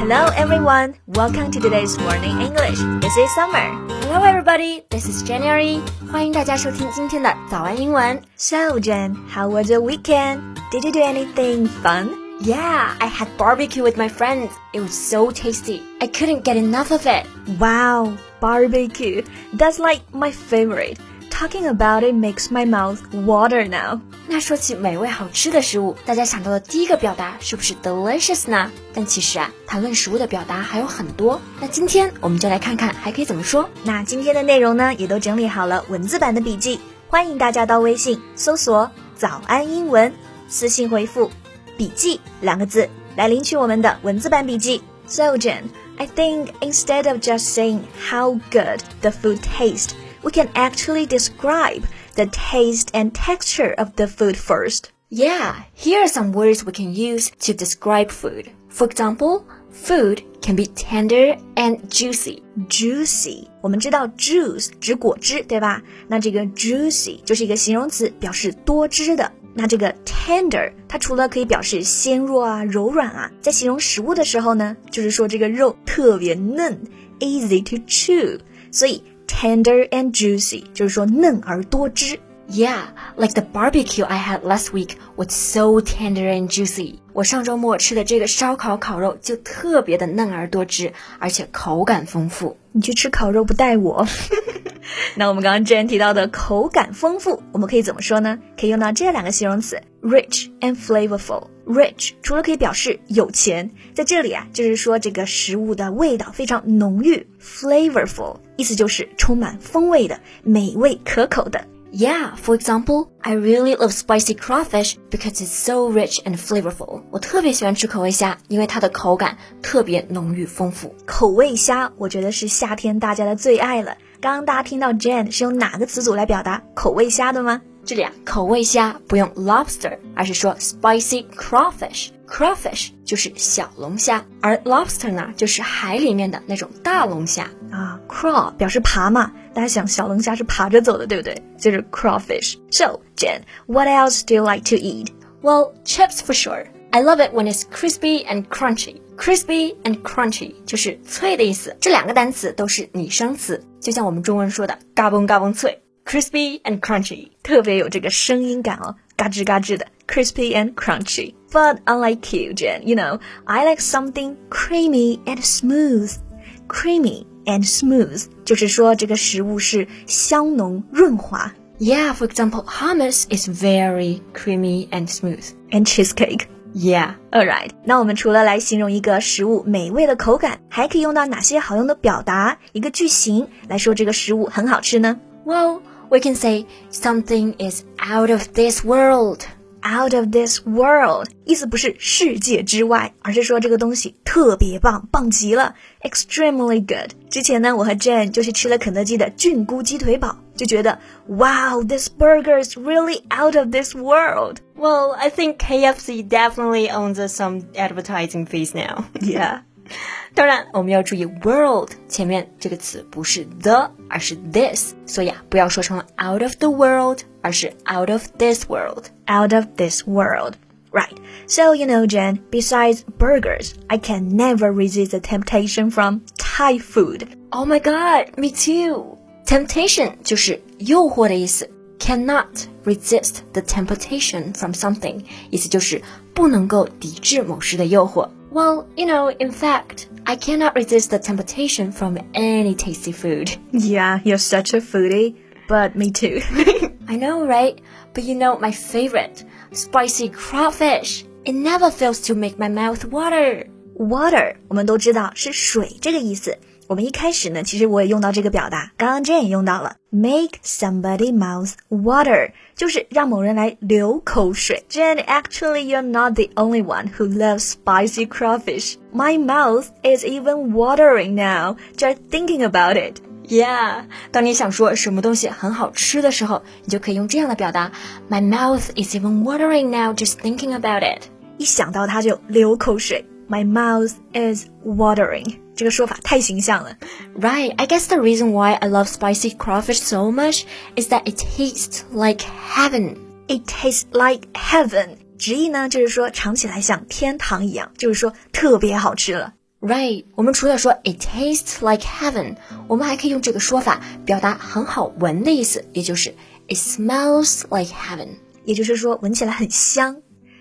Hello everyone, welcome to today's morning English. This is Summer. Hello everybody, this is January. 欢迎大家收听今天的早安英文。 So Jen, how was your weekend? Did you do anything fun? Yeah, I had barbecue with my friends. It was so tasty. I couldn't get enough of it. Wow, barbecue. That's like my favorite. Talking about it makes my mouth water now. 那说起美味好吃的食物，大家想到的第一个表达是不是 delicious 呢？但其实啊，谈论食物的表达还有很多。那今天我们就来看看还可以怎么说。那今天的内容呢，也都整理好了文字版的笔记，欢迎大家到微信搜索“早安英文”，私信回复“笔记”两个字来领取我们的文字版笔记。So Jen, I think instead of just saying how good the food tastes, we can actually describe the taste and texture of the food first. Yeah, here are some words we can use to describe food. For example, food can be tender and juicy. Juicy，我们知道 juice 指果汁，对吧？那这个 juicy 就是一个形容词，表示多汁的。那这个 tender，它除了可以表示鲜弱啊、柔软啊，在形容食物的时候呢，就是说这个肉特别嫩，easy to chew。所以 tender and juicy 就是说嫩而多汁。Yeah, like the barbecue I had last week was so tender and juicy. 我上周末吃的这个烧烤烤肉就特别的嫩而多汁，而且口感丰富。你去吃烤肉不带我？那我们刚刚之前提到的口感丰富，我们可以怎么说呢？可以用到这两个形容词：rich and flavorful。Rich 除了可以表示有钱，在这里啊，就是说这个食物的味道非常浓郁；flavorful 意思就是充满风味的、美味可口的。Yeah, for example, I really love spicy crawfish because it's so rich and flavorful. 我特别喜欢吃口味虾，因为它的口感特别浓郁丰富。口味虾，我觉得是夏天大家的最爱了。刚刚大家听到 Jane 是用哪个词组来表达口味虾的吗？这里啊，口味虾不用 lobster，而是说 spicy crawfish。crawfish 就是小龙虾，而 lobster 呢，就是海里面的那种大龙虾。啊，crawl 表示爬嘛，大家想小龙虾是爬着走的，对不对？就是 crawfish。So Jen, what else do you like to eat? Well, chips for sure. I love it when it's crispy and crunchy. Crispy and crunchy 就是脆的意思，这两个单词都是拟声词，就像我们中文说的嘎嘣嘎嘣脆。 ”。Crispy and crunchy. 特别有这个声音感哦，嘎吱嘎吱的，crispy and crunchy. But unlike you, Jen, you know, I like something creamy and smooth. Creamy and smooth 就是说这个食物是香浓润滑。 Yeah, for example, hummus is very creamy and smooth. And cheesecake. Yeah. Alright，那我们除了来形容一个食物美味的口感，还可以用到哪些好用的表达、一个句型来说这个食物很好吃呢 Well, we can say something is out of this world. ？Out of this world，意思不是世界之外，而是说这个东西特别棒，棒极了，extremely good。之前呢，我和 Jane 就去吃了肯德基的菌菇鸡腿堡，就觉得，Wow, this burger is really out of this world. Well, I think KFC definitely owns us some advertising fees now. Yeah. 当然，我们要注意 world 前面这个词不是 the，而是 this，所以啊，不要说成了 out of the world，而是 out of this world。 out of this world. Right. So, you know, Jen, besides burgers, I can never resist the temptation from Thai food. Oh my god, me too. Temptation 就是诱惑的意思。Cannot resist the temptation from something，意思就是不能够抵制某事的诱惑。 Well, you know, in fact, I cannot resist the temptation from any tasty food. Yeah, you're such a foodie, but me too. I know, right? But you know, my favorite, spicy crawfish. It never fails to make my mouth water. Water，我们都知道是水这个意思。 我们一开始呢，其实我也用到这个表达，刚刚 Jane 也用到了，make somebody mouth water，就是让某人来流口水。Jane, actually, you're not the only one who loves spicy crawfish. My mouth is even watering now just thinking about it. Yeah，当你想说什么东西很好吃的时候，你就可以用这样的表达：My mouth is even watering now just thinking about it。一想到它就流口水。My mouth is watering. 这个说法太形象了。 Right, I guess the reason why I love spicy crawfish so much is that it tastes like heaven. It tastes like heaven. 直译呢就是说尝起来像天堂一样，就是说特别好吃了。Right，我们除了说 it tastes like heaven，我们还可以用这个说法表达很好闻的意思，也就是 it smells like heaven，也就是说闻起来很香。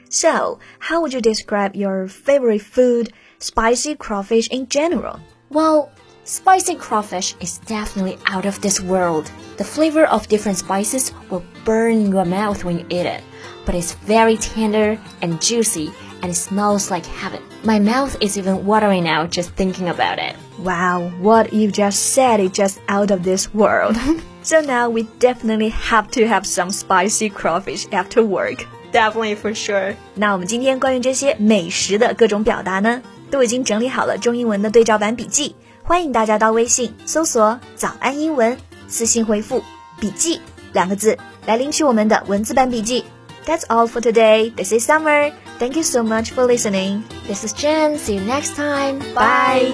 So, how would you describe your favorite food, spicy crawfish in general? Well, spicy crawfish is definitely out of this world. The flavor of different spices will burn your mouth when you eat it, but it's very tender and juicy and it smells like heaven. My mouth is even watering now just thinking about it. Wow, what you just said is just out of this world. so now we definitely have to have some spicy crawfish after work. Definitely for sure. 那我们今天关于这些美食的各种表达呢，都已经整理好了中英文的对照版笔记，欢迎大家到微信搜索“早安英文”，私信回复“笔记”两个字来领取我们的文字版笔记。That's all for today. This is Summer. Thank you so much for listening. This is Jen. See you next time. Bye.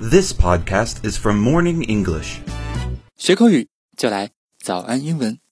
This podcast is from Morning English. 学口语就来早安英文。